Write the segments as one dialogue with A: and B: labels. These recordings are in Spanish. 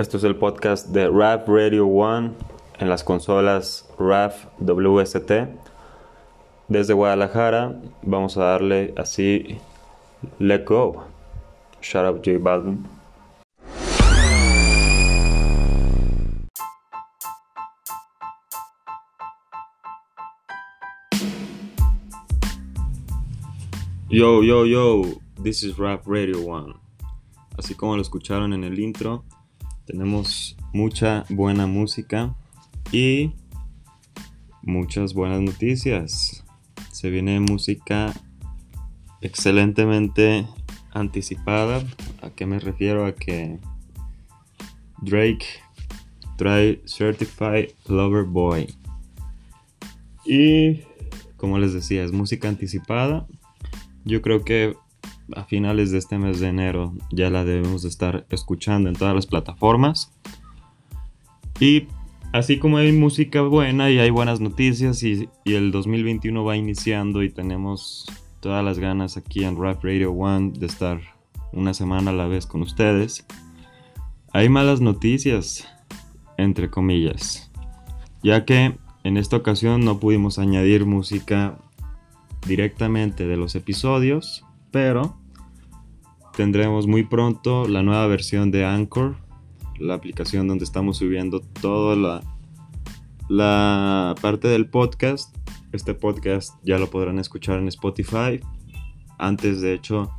A: Esto es el podcast de Rap Radio One en las consolas RAF WST. Desde Guadalajara vamos a darle así Let Go. Shout out J Balvin. Yo, yo, yo, this is Rap Radio One. Así como lo escucharon en el intro, tenemos mucha buena música y muchas buenas noticias. Se viene música excelentemente anticipada. ¿A qué me refiero? A que Drake trae Certified Lover Boy. Y como les decía, es música anticipada. Yo creo que a finales de este mes de enero ya la debemos de estar escuchando en todas las plataformas. Y así como hay música buena y hay buenas noticias y, el 2021 va iniciando y tenemos todas las ganas aquí en Rap Radio One de estar una semana a la vez con ustedes, hay malas noticias, entre comillas, ya que en esta ocasión no pudimos añadir música directamente de los episodios, pero tendremos muy pronto la nueva versión de Anchor, la aplicación donde estamos subiendo toda la, la parte del podcast. Este podcast ya lo podrán escuchar en Spotify. Antes, de hecho,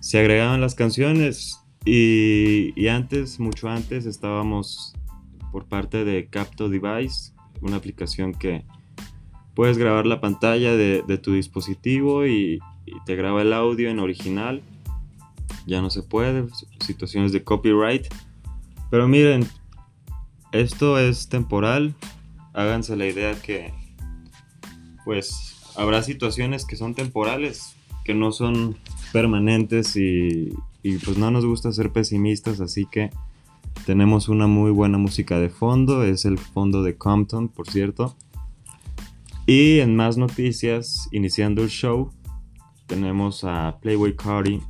A: se agregaban las canciones y, y antes, mucho antes, estábamos por parte de Capto Device, una aplicación que Puedes grabar la pantalla de, tu dispositivo y, te graba el audio en original. Ya no se puede, situaciones de copyright. Pero miren, esto es temporal. Háganse la idea que, pues, habrá situaciones que son temporales, que no son permanentes y, y pues no nos gusta ser pesimistas, así que tenemos una muy buena música de fondo, es el fondo de Compton, por cierto. Y en más noticias, iniciando el show, tenemos a Playboy Cardi,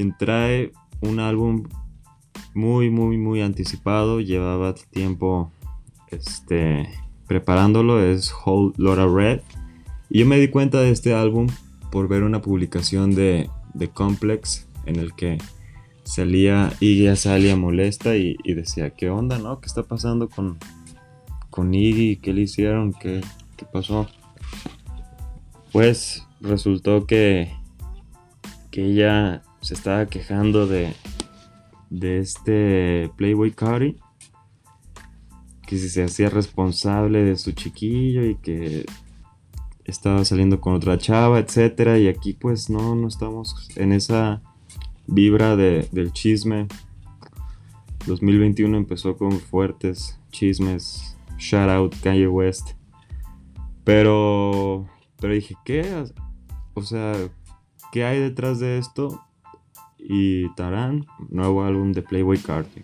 A: quien trae un álbum muy, muy, muy anticipado. Llevaba tiempo este, preparándolo, es Hold Laura Red. Y yo me di cuenta de este álbum por ver una publicación de, de Complex en el que salía Iggy Azalea molesta y, y, decía, ¿qué onda, no? ¿Qué está pasando con, con Iggy? ¿Qué le hicieron? ¿Qué, ¿Qué pasó? Pues resultó que, que ella se estaba quejando de, de este Playboy Cardi. Que si se hacía responsable de su chiquillo y que estaba saliendo con otra chava, etcétera. Y aquí pues no, no estamos en esa vibra de, del chisme. 2021 empezó con fuertes chismes. Shout out Kanye West. Pero, pero dije, ¿qué? O sea, ¿qué hay detrás de esto? Y Tarán, nuevo álbum de Playboy Cardi.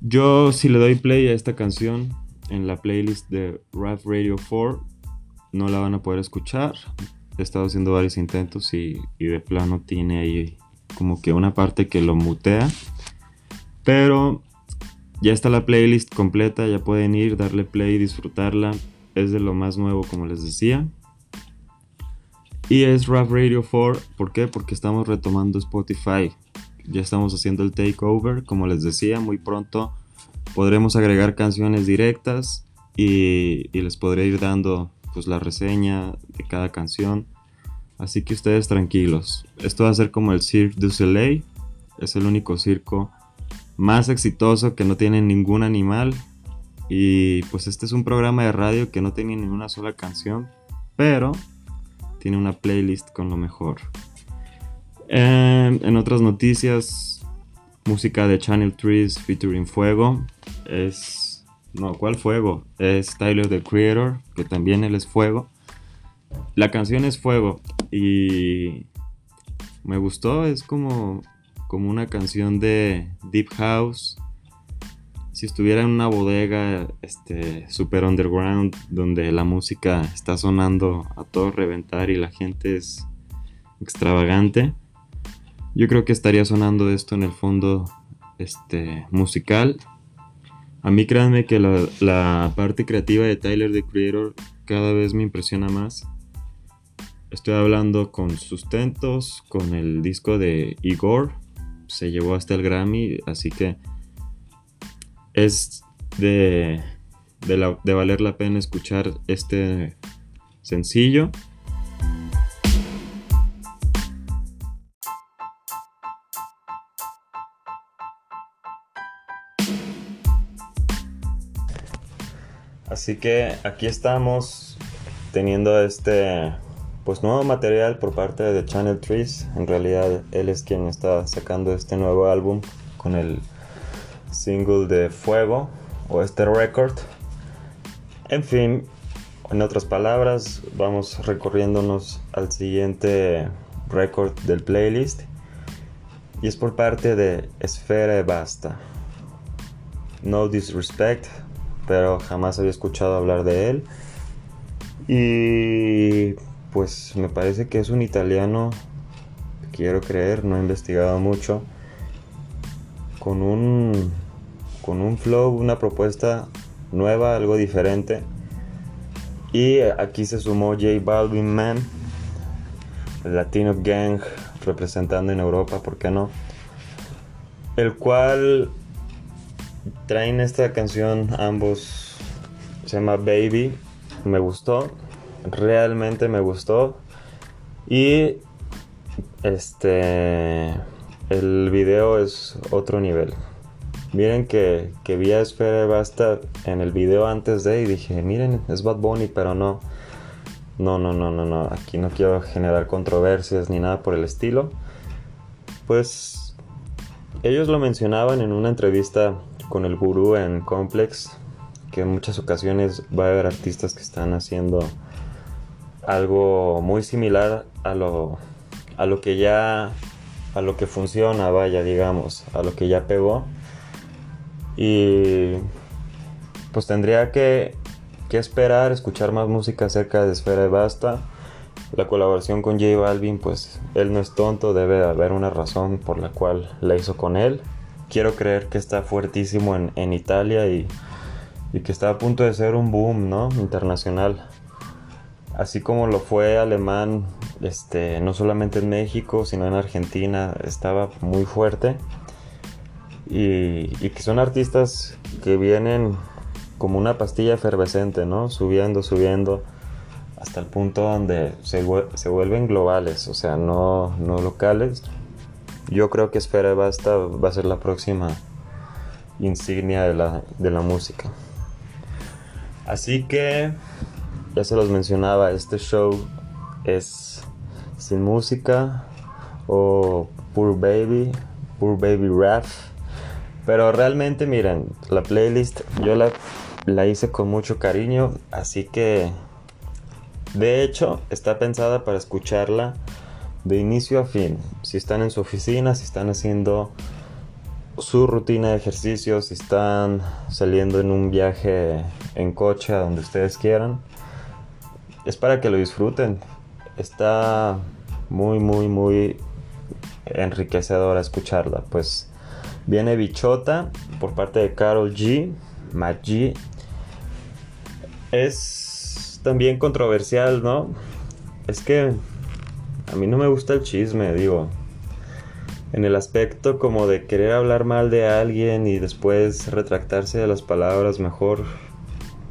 A: Yo si le doy play a esta canción en la playlist de Rap Radio 4, no la van a poder escuchar. He estado haciendo varios intentos y de plano tiene ahí como que una parte que lo mutea. Pero ya está la playlist completa, ya pueden ir, darle play y disfrutarla es de lo más nuevo, como les decía. Y es Rap Radio 4, ¿por qué? Porque estamos retomando Spotify. Ya estamos haciendo el takeover, como les decía, muy pronto podremos agregar canciones directas y, les podré ir dando pues la reseña de cada canción. Así que ustedes tranquilos. Esto va a ser como el Cirque du Soleil. Es el único circo más exitoso que no tiene ningún animal y pues este es un programa de radio que no tiene ni una sola canción, pero tiene una playlist con lo mejor. En, otras noticias, música de Channel Trees featuring Fuego. Es. No, ¿cuál Fuego? Es Tyler the Creator, que también él es Fuego. La canción es Fuego y me gustó, es como, como una canción de Deep House si estuviera en una bodega este super underground donde la música está sonando a todo reventar y la gente es extravagante, yo creo que estaría sonando esto en el fondo este, musical. A mí créanme que la, la parte creativa de Tyler the Creator cada vez me impresiona más. Estoy hablando con Sustentos, con el disco de Igor. Se llevó hasta el Grammy, así que es de, de, valer la pena escuchar este sencillo. Así que aquí estamos teniendo este pues nuevo material por parte de Channel Trees. En realidad él es quien está sacando este nuevo álbum con el single de Fuego o este record. En fin, en otras palabras, vamos recorriéndonos al siguiente record del playlist y es por parte de Esfera Basta. No disrespect, pero jamás había escuchado hablar de él. Y pues me parece que es un italiano, quiero creer, no he investigado mucho, con un, con un flow, una propuesta nueva, algo diferente. Y aquí se sumó J Balvin Man, Latino Gang representando en Europa, ¿por qué no? El cual traen esta canción ambos, se llama Baby, me gustó, realmente me gustó. Y este el video es otro nivel. Miren que, que vi a Esfera Basta en el video antes de y dije, miren, es Bad Bunny, pero no. No, no, no, no, no. Aquí no quiero generar controversias ni nada por el estilo. Pues ellos lo mencionaban en una entrevista con el gurú en Complex, que en muchas ocasiones va a haber artistas que están haciendo algo muy similar a lo, a lo que ya, a lo que funciona, vaya, digamos, a lo que ya pegó. Y pues tendría que, esperar, escuchar más música acerca de Esfera de Basta. La colaboración con J Balvin, pues él no es tonto, debe haber una razón por la cual la hizo con él. Quiero creer que está fuertísimo en, en Italia y, y que está a punto de ser un boom, ¿no? Internacional así como lo fue alemán, este, no solamente en México, sino en Argentina, estaba muy fuerte. Y, que son artistas que vienen como una pastilla efervescente, ¿no? Subiendo, subiendo, hasta el punto donde se, vuelven globales, o sea, no, no locales. Yo creo que Esfera Basta va a ser la próxima insignia de la, de la música. Así que ya se los mencionaba, este show es sin música o Poor Baby, Poor Baby Rap. Pero realmente miren, la playlist yo la, la hice con mucho cariño, así que de hecho está pensada para escucharla de inicio a fin. Si están en su oficina, si están haciendo su rutina de ejercicio, si están saliendo en un viaje en coche a donde ustedes quieran, es para que lo disfruten. Está muy, muy, muy enriquecedora escucharla. Pues viene Bichota por parte de Carol G. G. Es también controversial, ¿no? Es que a mí no me gusta el chisme, digo. En el aspecto como de querer hablar mal de alguien y después retractarse de las palabras, mejor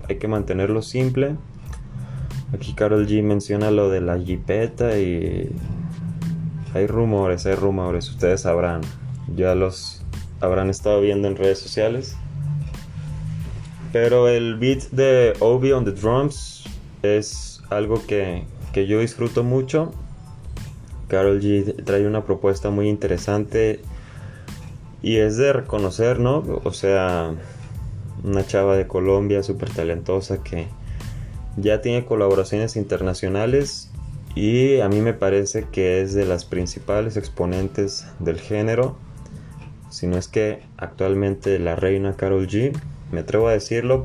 A: hay que mantenerlo simple Aquí Carol G menciona lo de la jipeta y hay rumores, hay rumores, ustedes sabrán, ya los habrán estado viendo en redes sociales. Pero el beat de Obi on the drums es algo que, que yo disfruto mucho. Carol G trae una propuesta muy interesante y es de reconocer, ¿no? O sea, una chava de Colombia súper talentosa que ya tiene colaboraciones internacionales y a mí me parece que es de las principales exponentes del género, si no es que actualmente la reina Carol G, me atrevo a decirlo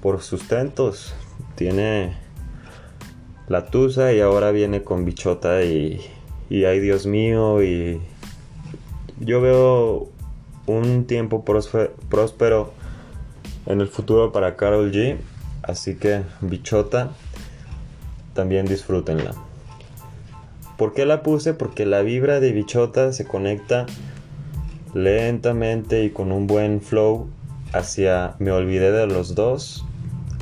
A: por sustentos, tiene la tusa y ahora viene con bichota y, y ay Dios mío y yo veo un tiempo próspero en el futuro para Carol G. Así que, bichota, también disfrútenla. ¿Por qué la puse? Porque la vibra de bichota se conecta lentamente y con un buen flow hacia Me Olvidé de los Dos.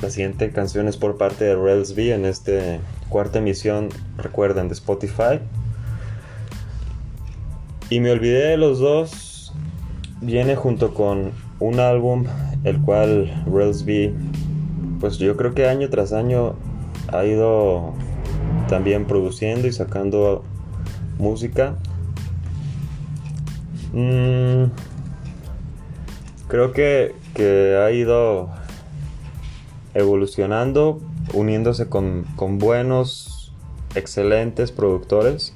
A: La siguiente canción es por parte de Rails en esta cuarta emisión, recuerden, de Spotify. Y Me Olvidé de los Dos viene junto con un álbum el cual Rails pues yo creo que año tras año ha ido también produciendo y sacando música. Mm, creo que, ha ido evolucionando, uniéndose con, buenos, excelentes productores.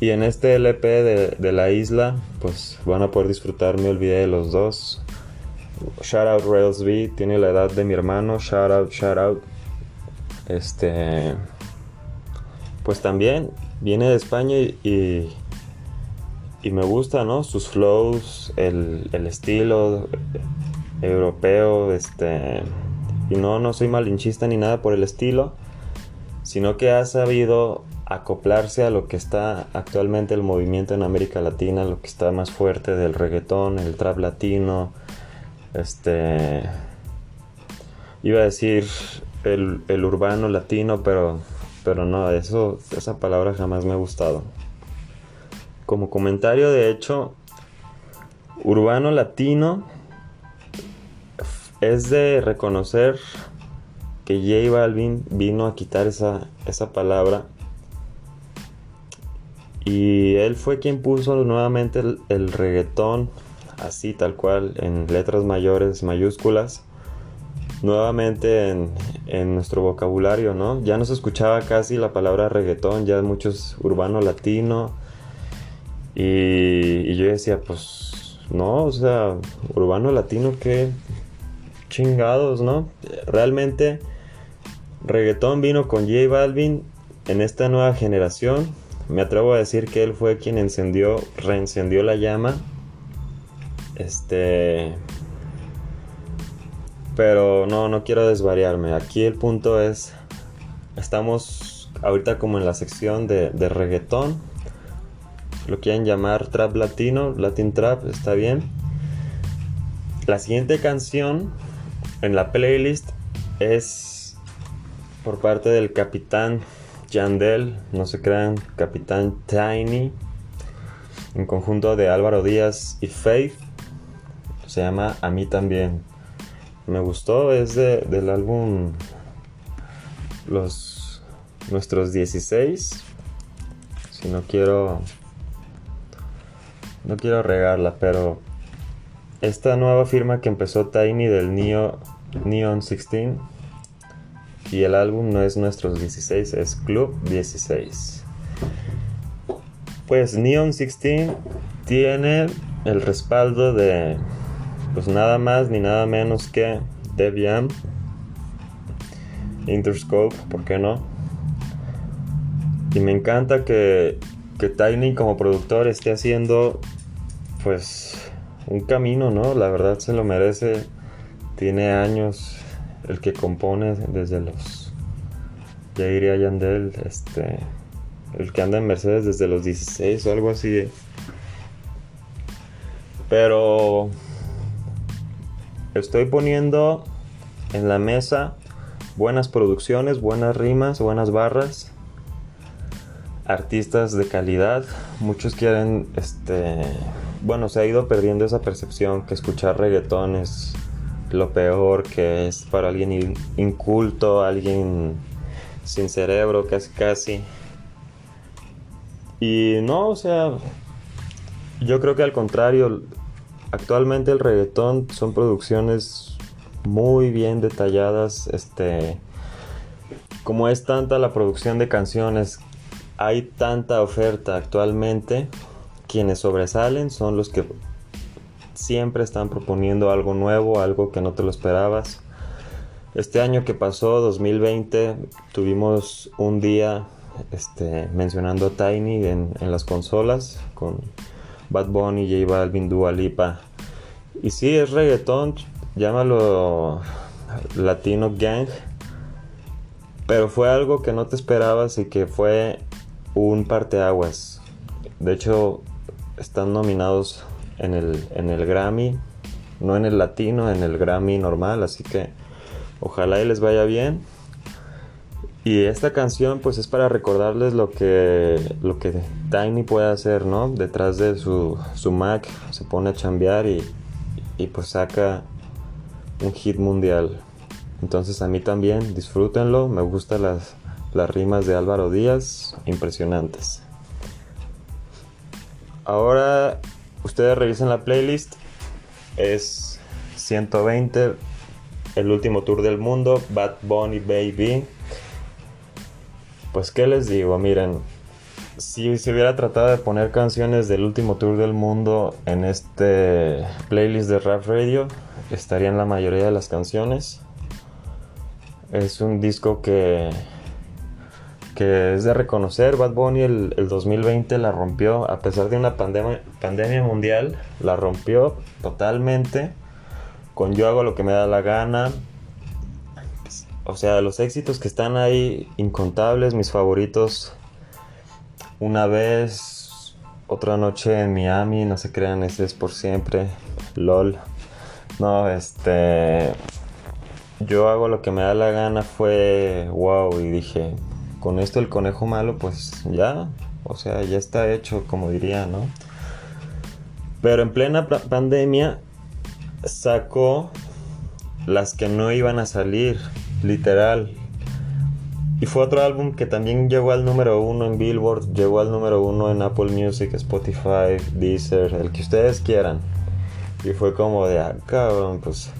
A: Y en este LP de, de, la isla, pues van a poder disfrutar, me olvidé de los dos. Shout out Rails B, tiene la edad de mi hermano. Shout out, shout out. Este. Pues también viene de España y me gusta, ¿no? Sus flows, el, el estilo europeo, este. Y no, no soy malinchista ni nada por el estilo, sino que ha sabido acoplarse a lo que está actualmente el movimiento en América Latina, lo que está más fuerte del reggaetón, el trap latino, este. Iba a decir el, urbano latino, pero, pero no, eso, esa palabra jamás me ha gustado. Como comentario, de hecho, urbano latino es de reconocer que J Balvin vino a quitar esa, esa palabra. Y él fue quien puso nuevamente el, el reggaetón así tal cual en letras mayores, mayúsculas, nuevamente en, nuestro vocabulario, ¿no? Ya no se escuchaba casi la palabra reggaetón, ya muchos urbano latino. Y, yo decía, pues no, o sea, urbano latino, qué chingados, ¿no? Realmente reggaetón vino con J Balvin en esta nueva generación. Me atrevo a decir que él fue quien encendió, reencendió la llama este. Pero no, no quiero desvariarme. Aquí el punto es. Estamos ahorita como en la sección de, de reggaetón. Lo quieren llamar trap latino, Latin trap, está bien. La siguiente canción en la playlist es por parte del capitán Yandel, no se crean, capitán Tiny, en conjunto de Álvaro Díaz y Faith se llama A mí también. Me gustó, es del álbum Los Nuestros 16. Si no quiero no quiero regarla, pero esta nueva firma que empezó Tiny del Neo, Neon 16 y el álbum no es Nuestros 16, es Club 16. Pues Neon 16 tiene el respaldo de pues nada más ni nada menos que Debian, Interscope, ¿por qué no? Y me encanta que, que Tiny como productor esté haciendo pues un camino, ¿no? La verdad se lo merece. Tiene años el que compone desde los ya diría Yandel, este el que anda en Mercedes desde los 16 o algo así. Pero Estoy poniendo en la mesa buenas producciones, buenas rimas, buenas barras, artistas de calidad. Muchos quieren, este, bueno, se ha ido perdiendo esa percepción que escuchar reggaetón es lo peor, que es para alguien inculto, alguien sin cerebro, casi casi. Y no, o sea, yo creo que al contrario, actualmente el reggaetón son producciones muy bien detalladas, este como es tanta la producción de canciones, hay tanta oferta actualmente, quienes sobresalen son los que siempre están proponiendo algo nuevo, algo que no te lo esperabas. Este año que pasó, 2020, tuvimos un día este, mencionando Tiny en, en las consolas con Bad Bunny, J Balvin, Dua Lipa. Y sí, es reggaetón, llámalo Latino Gang. Pero fue algo que no te esperabas y que fue un parteaguas. De hecho, están nominados en el, en el Grammy, no en el latino, en el Grammy normal, así que ojalá y les vaya bien. Y esta canción pues es para recordarles lo que, lo que Tiny puede hacer, ¿no? Detrás de su, su Mac se pone a chambear y, y pues saca un hit mundial. Entonces a mí también, disfrútenlo, me gustan las, las rimas de Álvaro Díaz, impresionantes. Ahora ustedes revisen la playlist, es 120, el último tour del mundo, Bad Bunny Baby. Pues qué les digo, miren, si se hubiera tratado de poner canciones del último tour del mundo en este playlist de Rap Radio, estarían la mayoría de las canciones. Es un disco que, que es de reconocer. Bad Bunny el, 2020 la rompió, a pesar de una pandemia, pandemia mundial, la rompió totalmente. Con Yo hago lo que me da la gana. O sea, los éxitos que están ahí, incontables, mis favoritos. Una vez, otra noche en Miami, no se crean, ese es por siempre. LOL. No, este yo hago lo que me da la gana fue wow y dije, con esto el conejo malo pues ya, o sea, ya está hecho como diría, ¿no? Pero en plena pandemia sacó las que no iban a salir, literal. Y fue otro álbum que también llegó al número uno en Billboard, llegó al número uno en Apple Music, Spotify, Deezer, el que ustedes quieran. Y fue como de, ah, cabrón, pues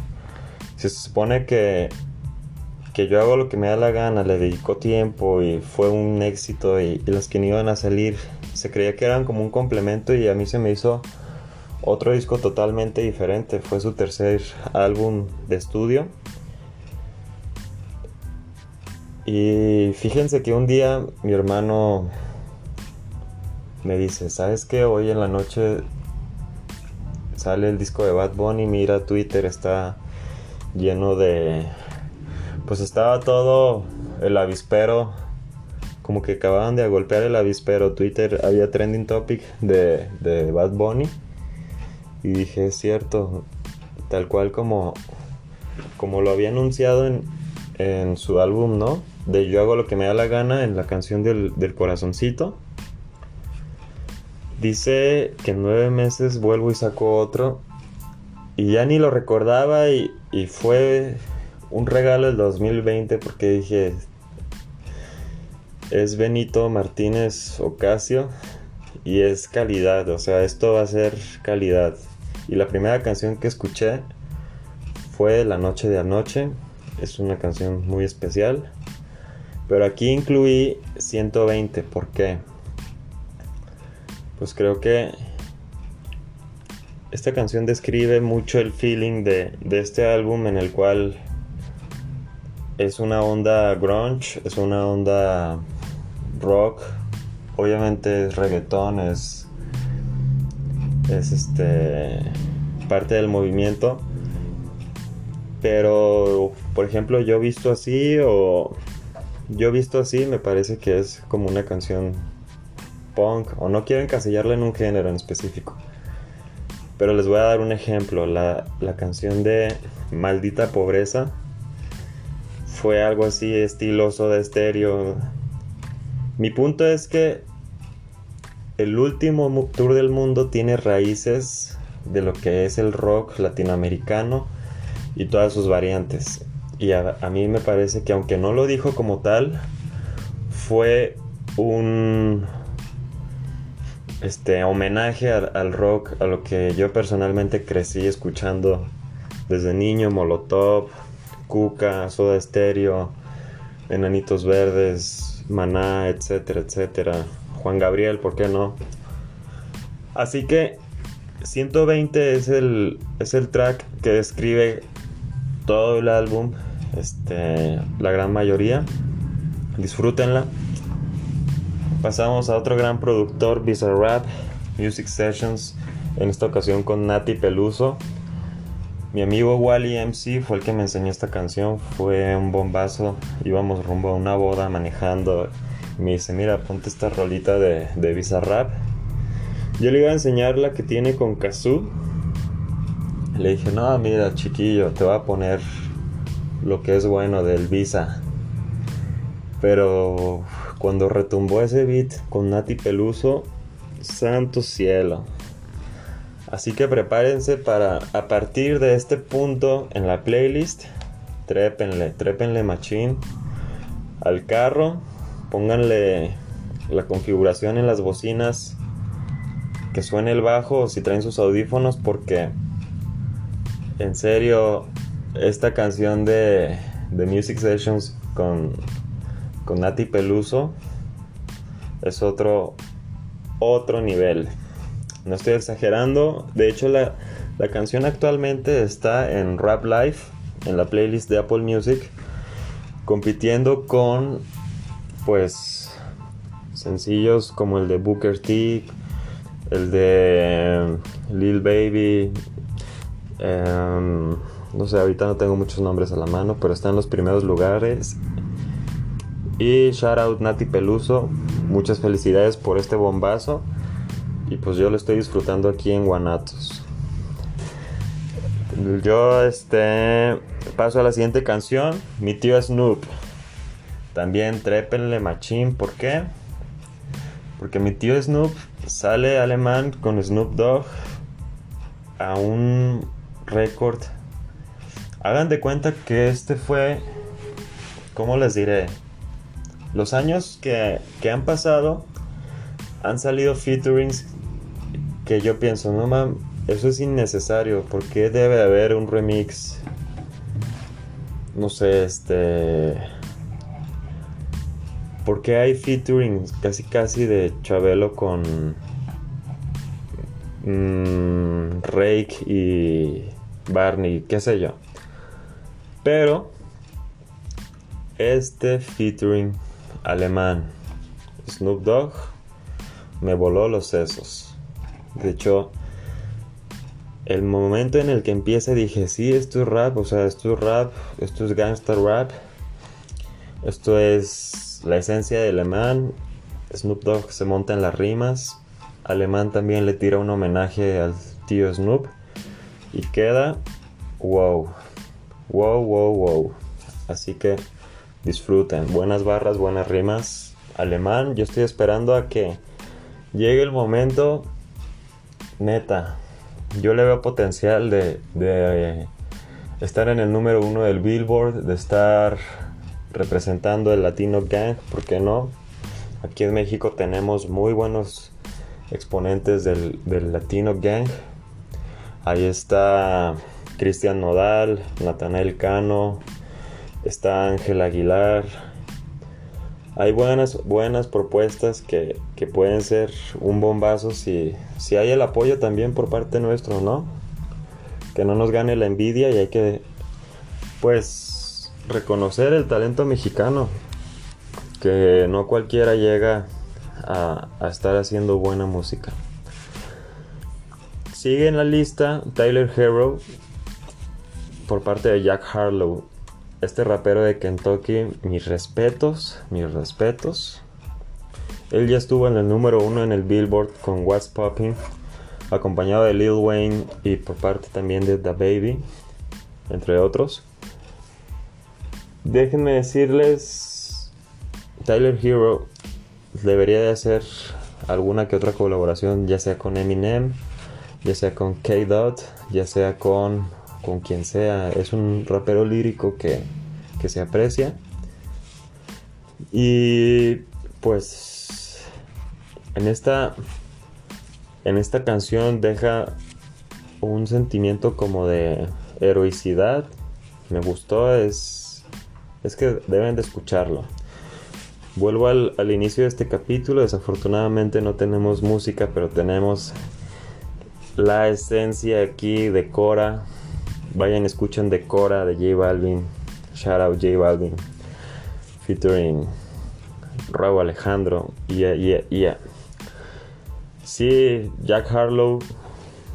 A: se supone que, que yo hago lo que me da la gana, le dedico tiempo y fue un éxito y, los que no iban a salir se creía que eran como un complemento y a mí se me hizo otro disco totalmente diferente. Fue su tercer álbum de estudio. Y fíjense que un día mi hermano me dice, ¿sabes qué? Hoy en la noche sale el disco de Bad Bunny, mira Twitter, está lleno de... Pues estaba todo el avispero, como que acababan de golpear el avispero. Twitter había trending topic de, de Bad Bunny. Y dije, es cierto, tal cual como, como lo había anunciado en, en su álbum, ¿no? De Yo hago lo que me da la gana en la canción del, del corazoncito. Dice que en nueve meses vuelvo y saco otro. Y ya ni lo recordaba y, fue un regalo del 2020 porque dije, es Benito Martínez Ocasio y es calidad, o sea, esto va a ser calidad. Y la primera canción que escuché fue La Noche de Anoche, es una canción muy especial. Pero aquí incluí 120, ¿por qué? Pues creo que esta canción describe mucho el feeling de, este álbum en el cual es una onda grunge, es una onda rock, obviamente es reggaetón, es, es este parte del movimiento. Pero, por ejemplo, yo visto así o yo visto así me parece que es como una canción punk o no quiero encasillarla en un género en específico. Pero les voy a dar un ejemplo. La, canción de Maldita Pobreza fue algo así estiloso de estéreo. Mi punto es que el último tour del mundo tiene raíces de lo que es el rock latinoamericano y todas sus variantes. Y a, mí me parece que aunque no lo dijo como tal, fue un, este homenaje al, rock, a lo que yo personalmente crecí escuchando desde niño, Molotov, Cuca, Soda Stereo, Enanitos Verdes, Maná, etcétera, etcétera. Juan Gabriel, ¿por qué no? Así que 120 es el, es el track que describe todo el álbum, este, la gran mayoría. Disfrútenla. Pasamos a otro gran productor, Bizarrap. Music Sessions, en esta ocasión con Nati Peluso. Mi amigo Wally MC fue el que me enseñó esta canción, fue un bombazo, íbamos rumbo a una boda manejando. Me dice, mira, ponte esta rolita de, de Visa Rap. Yo le iba a enseñar la que tiene con Kazoo. Le dije, no, mira, chiquillo, te voy a poner lo que es bueno del Visa. Pero cuando retumbó ese beat con Nati Peluso, santo cielo. Así que prepárense para a partir de este punto en la playlist, trépenle, trépenle machine al carro, pónganle la configuración en las bocinas que suene el bajo si traen sus audífonos porque en serio esta canción de, de Music Sessions con con Nati Peluso es otro, otro nivel. No estoy exagerando. De hecho, la, la canción actualmente está en Rap Life, en la playlist de Apple Music, compitiendo con, pues, sencillos como el de Booker T, el de Lil Baby. Em, no sé, ahorita no tengo muchos nombres a la mano, pero está en los primeros lugares y shout out Nati Peluso, muchas felicidades por este bombazo. Y pues yo lo estoy disfrutando aquí en Guanatos. Yo este paso a la siguiente canción, mi tío Snoop. También trépenle machín, ¿por qué? Porque mi tío Snoop sale alemán con Snoop Dogg a un récord. Hagan de cuenta que este fue, ¿cómo les diré? los años que, han pasado han salido featurings que yo pienso, no mames, eso es innecesario, porque debe haber un remix? No sé, este... porque hay featurings casi casi de Chabelo con mm, Rake y Barney, qué sé yo? Pero este featuring alemán Snoop Dogg me voló los sesos. De hecho, el momento en el que empieza dije, sí, esto es rap, o sea, esto es rap, esto es gangster rap, esto es la esencia de alemán. Snoop Dogg se monta en las rimas, alemán también le tira un homenaje al tío Snoop y queda wow, wow, wow, wow. Así que disfruten. Buenas barras, buenas rimas. Alemán, yo estoy esperando a que llegue el momento. Neta, yo le veo potencial de, de estar en el número uno del Billboard, de estar representando el Latino Gang, ¿por qué no? Aquí en México tenemos muy buenos exponentes del, del Latino Gang. Ahí está Cristian Nodal, Natanael Cano, está Ángel Aguilar. Hay buenas, buenas propuestas que, pueden ser un bombazo si, si hay el apoyo también por parte nuestro, ¿no? Que no nos gane la envidia y hay que, pues, reconocer el talento mexicano. Que no cualquiera llega a, a estar haciendo buena música. Sigue en la lista Tyler Hero por parte de Jack Harlow este rapero de Kentucky, mis respetos, mis respetos. Él ya estuvo en el número uno en el Billboard con What's Popping, acompañado de Lil Wayne y por parte también de The Baby, entre otros. Déjenme decirles, Tyler Hero debería de hacer alguna que otra colaboración, ya sea con Eminem, ya sea con K-Dot, ya sea con con quien sea. Es un rapero lírico que, se aprecia. Y pues en esta en esta canción deja un sentimiento como de heroicidad. Me gustó, es es que deben de escucharlo. Vuelvo al, al inicio de este capítulo. Desafortunadamente no tenemos música, pero tenemos la esencia aquí de Cora Vayan, escuchen Decora de J Balvin. Shout out J Balvin. Featuring Raúl Alejandro. Yeah, yeah, yeah. Sí, Jack Harlow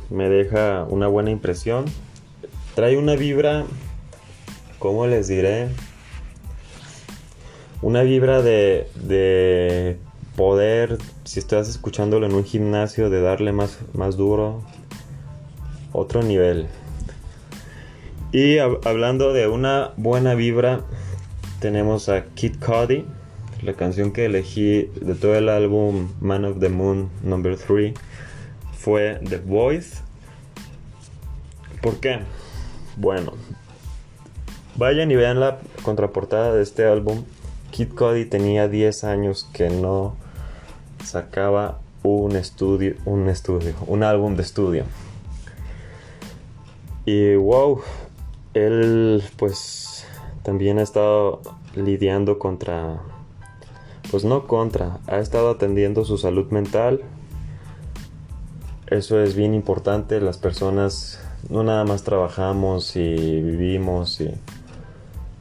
A: me deja una buena impresión. Trae una vibra, ¿cómo les diré? Una vibra de, de poder, si estás escuchándolo en un gimnasio, de darle más, más duro, otro nivel. Y hablando de una buena vibra, tenemos a Kid Cudi, la canción que elegí de todo el álbum Man of the Moon Number 3 fue The Voice. ¿Por qué? Bueno, vayan y vean la contraportada de este álbum. Kid Cudi tenía 10 años que no sacaba un estudio, un estudio, un álbum de estudio. Y wow, él pues también ha estado lidiando contra, pues no contra, ha estado atendiendo su salud mental. Eso es bien importante, las personas no nada más trabajamos y vivimos y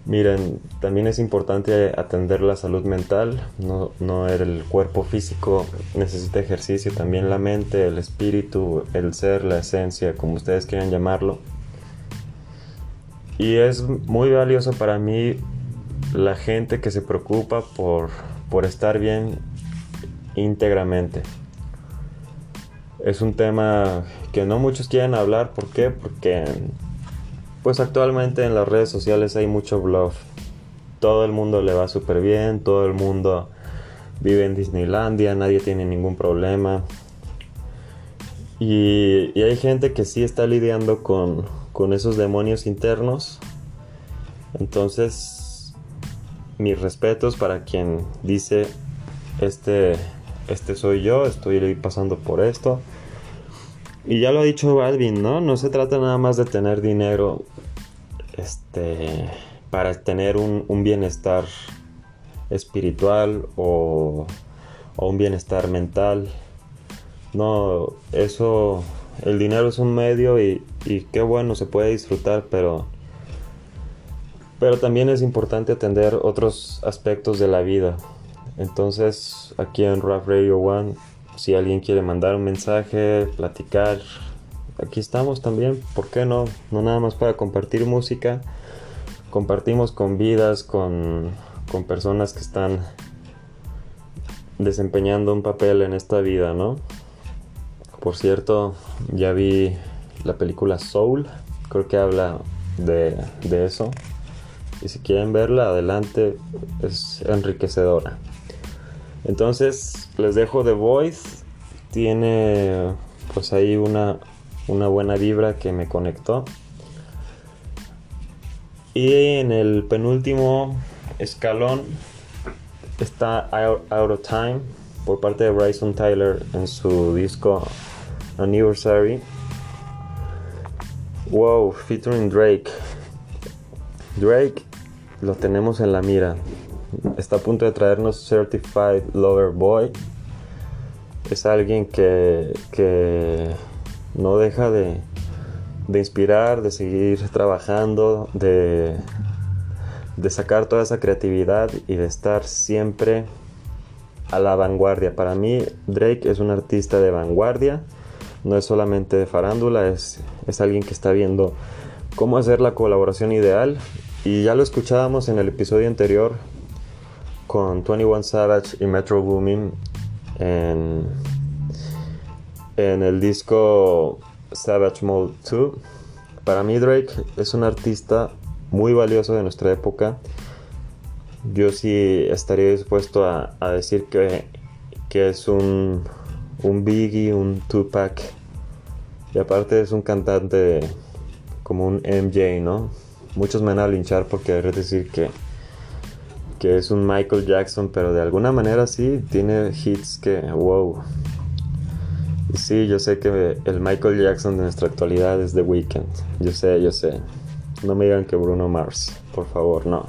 A: Miren, también es importante atender la salud mental, no, no el cuerpo físico necesita ejercicio, también la mente, el espíritu, el ser, la esencia, como ustedes quieran llamarlo. Y es muy valioso para mí la gente que se preocupa por, por estar bien íntegramente. Es un tema que no muchos quieren hablar, ¿por qué? Porque pues actualmente en las redes sociales hay mucho bluff. Todo el mundo le va súper bien, todo el mundo vive en Disneylandia, nadie tiene ningún problema. Y, hay gente que sí está lidiando con, con esos demonios internos. Entonces, mis respetos para quien dice, este, este soy yo, estoy pasando por esto. Y ya lo ha dicho Balvin, ¿no? No se trata nada más de tener dinero este, para tener un, bienestar espiritual o, un bienestar mental. No, eso, el dinero es un medio y, y qué bueno, se puede disfrutar, pero, pero también es importante atender otros aspectos de la vida. Entonces, aquí en Rap Radio One si alguien quiere mandar un mensaje, platicar, aquí estamos también, ¿por qué no? No nada más para compartir música, compartimos con vidas, con, con personas que están desempeñando un papel en esta vida, ¿no? Por cierto, ya vi la película Soul, creo que habla de, de eso. Y si quieren verla, adelante, es enriquecedora. Entonces les dejo The Voice. Tiene pues ahí una, una buena vibra que me conectó. Y en el penúltimo escalón está Out, of Time por parte de Bryson Tyler en su disco Anniversary. Wow, featuring Drake. Drake lo tenemos en la mira está a punto de traernos Certified Lover Boy. Es alguien que, no deja de, inspirar, de seguir trabajando, de, de sacar toda esa creatividad y de estar siempre a la vanguardia. Para mí Drake es un artista de vanguardia, no es solamente de farándula, es, es alguien que está viendo cómo hacer la colaboración ideal. Y ya lo escuchábamos en el episodio anterior con 21 Savage y Metro Booming en, en el disco Savage Mode 2. Para mí Drake es un artista muy valioso de nuestra época. Yo sí estaría dispuesto a, decir que, que, es un, un Biggie, un Tupac. Y aparte es un cantante como un MJ, ¿no? Muchos me van a linchar por querer decir que, que es un Michael Jackson, pero de alguna manera sí tiene hits que, wow. Sí, yo sé que el Michael Jackson de nuestra actualidad es The Weeknd. Yo sé, yo sé. No me digan que Bruno Mars, por favor, no.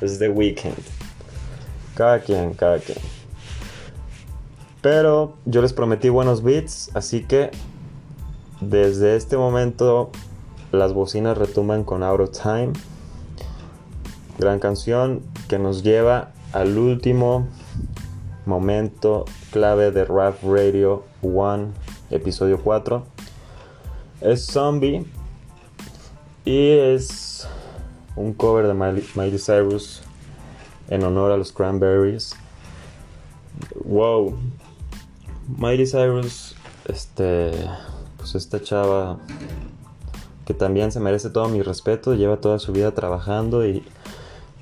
A: Es The Weeknd. Cada quien, cada quien. Pero yo les prometí buenos beats, así que desde este momento las bocinas retumban con Out of Time. Gran canción que nos lleva al último momento clave de Rap Radio One, episodio 4. Es Zombie y es un cover de Miley, Cyrus en honor a los Cranberries. Wow, Miley Cyrus, este, pues esta chava que también se merece todo mi respeto, lleva toda su vida trabajando y,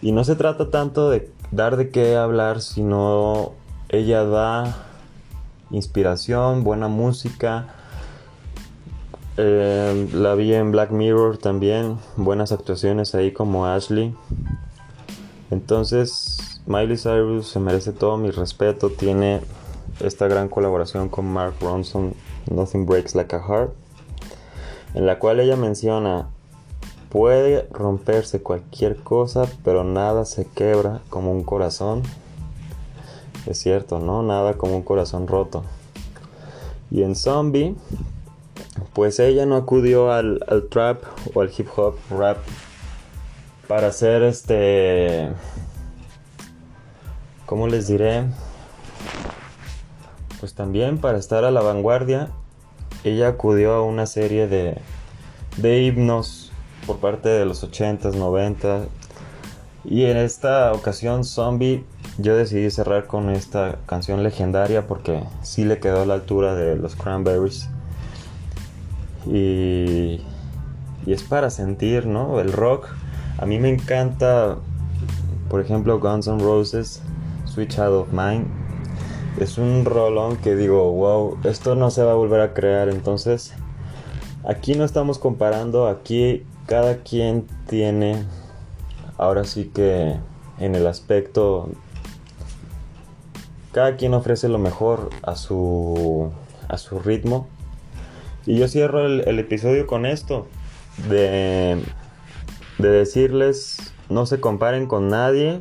A: y no se trata tanto de dar de qué hablar, sino ella da inspiración, buena música. Eh, la vi en Black Mirror también, buenas actuaciones ahí como Ashley. Entonces, Miley Cyrus se merece todo mi respeto, tiene esta gran colaboración con Mark Ronson, Nothing Breaks Like a Heart en la cual ella menciona, puede romperse cualquier cosa, pero nada se quebra como un corazón. Es cierto, ¿no? Nada como un corazón roto. Y en Zombie, pues ella no acudió al, al trap o al hip hop rap para hacer este... ¿Cómo les diré? Pues también para estar a la vanguardia ella acudió a una serie de, de himnos por parte de los 80s, 90 y en esta ocasión Zombie yo decidí cerrar con esta canción legendaria porque sí le quedó a la altura de los Cranberries y, y es para sentir, ¿no? El rock. A mí me encanta, por ejemplo, Guns N' Roses, Sweet Child of Mine es un rolón que digo, wow, esto no se va a volver a crear. Entonces, aquí no estamos comparando, aquí cada quien tiene, ahora sí que en el aspecto, cada quien ofrece lo mejor a su, a su ritmo. Y yo cierro el, el episodio con esto, de, de decirles, no se comparen con nadie,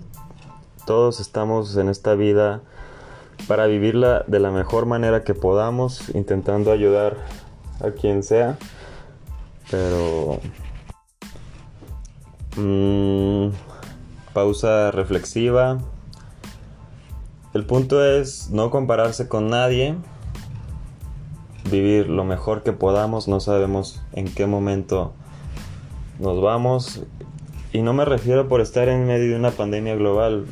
A: todos estamos en esta vida para vivirla de la mejor manera que podamos, intentando ayudar a quien sea. Pero... Mm, pausa reflexiva. El punto es no compararse con nadie, vivir lo mejor que podamos, no sabemos en qué momento nos vamos. Y no me refiero por estar en medio de una pandemia global.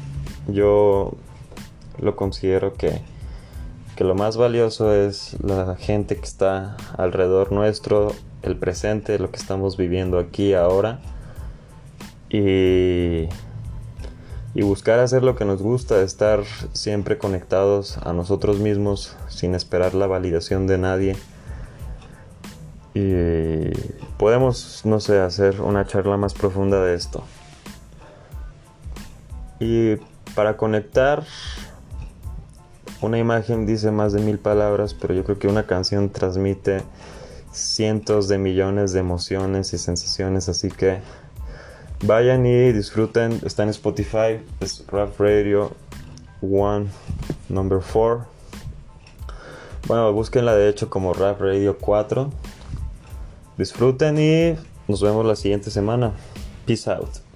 A: Yo lo considero que, que lo más valioso es la gente que está alrededor nuestro, el presente, lo que estamos viviendo aquí ahora. Y, y buscar hacer lo que nos gusta, estar siempre conectados a nosotros mismos sin esperar la validación de nadie. Y podemos, no sé, hacer una charla más profunda de esto. Y para conectar una imagen dice más de mil palabras, pero yo creo que una canción transmite cientos de millones de emociones y sensaciones, así que vayan y disfruten. Está en Spotify, es Rap Radio One Number 4. Bueno, búsquenla de hecho como Rap Radio 4. Disfruten y nos vemos la siguiente semana. Peace out.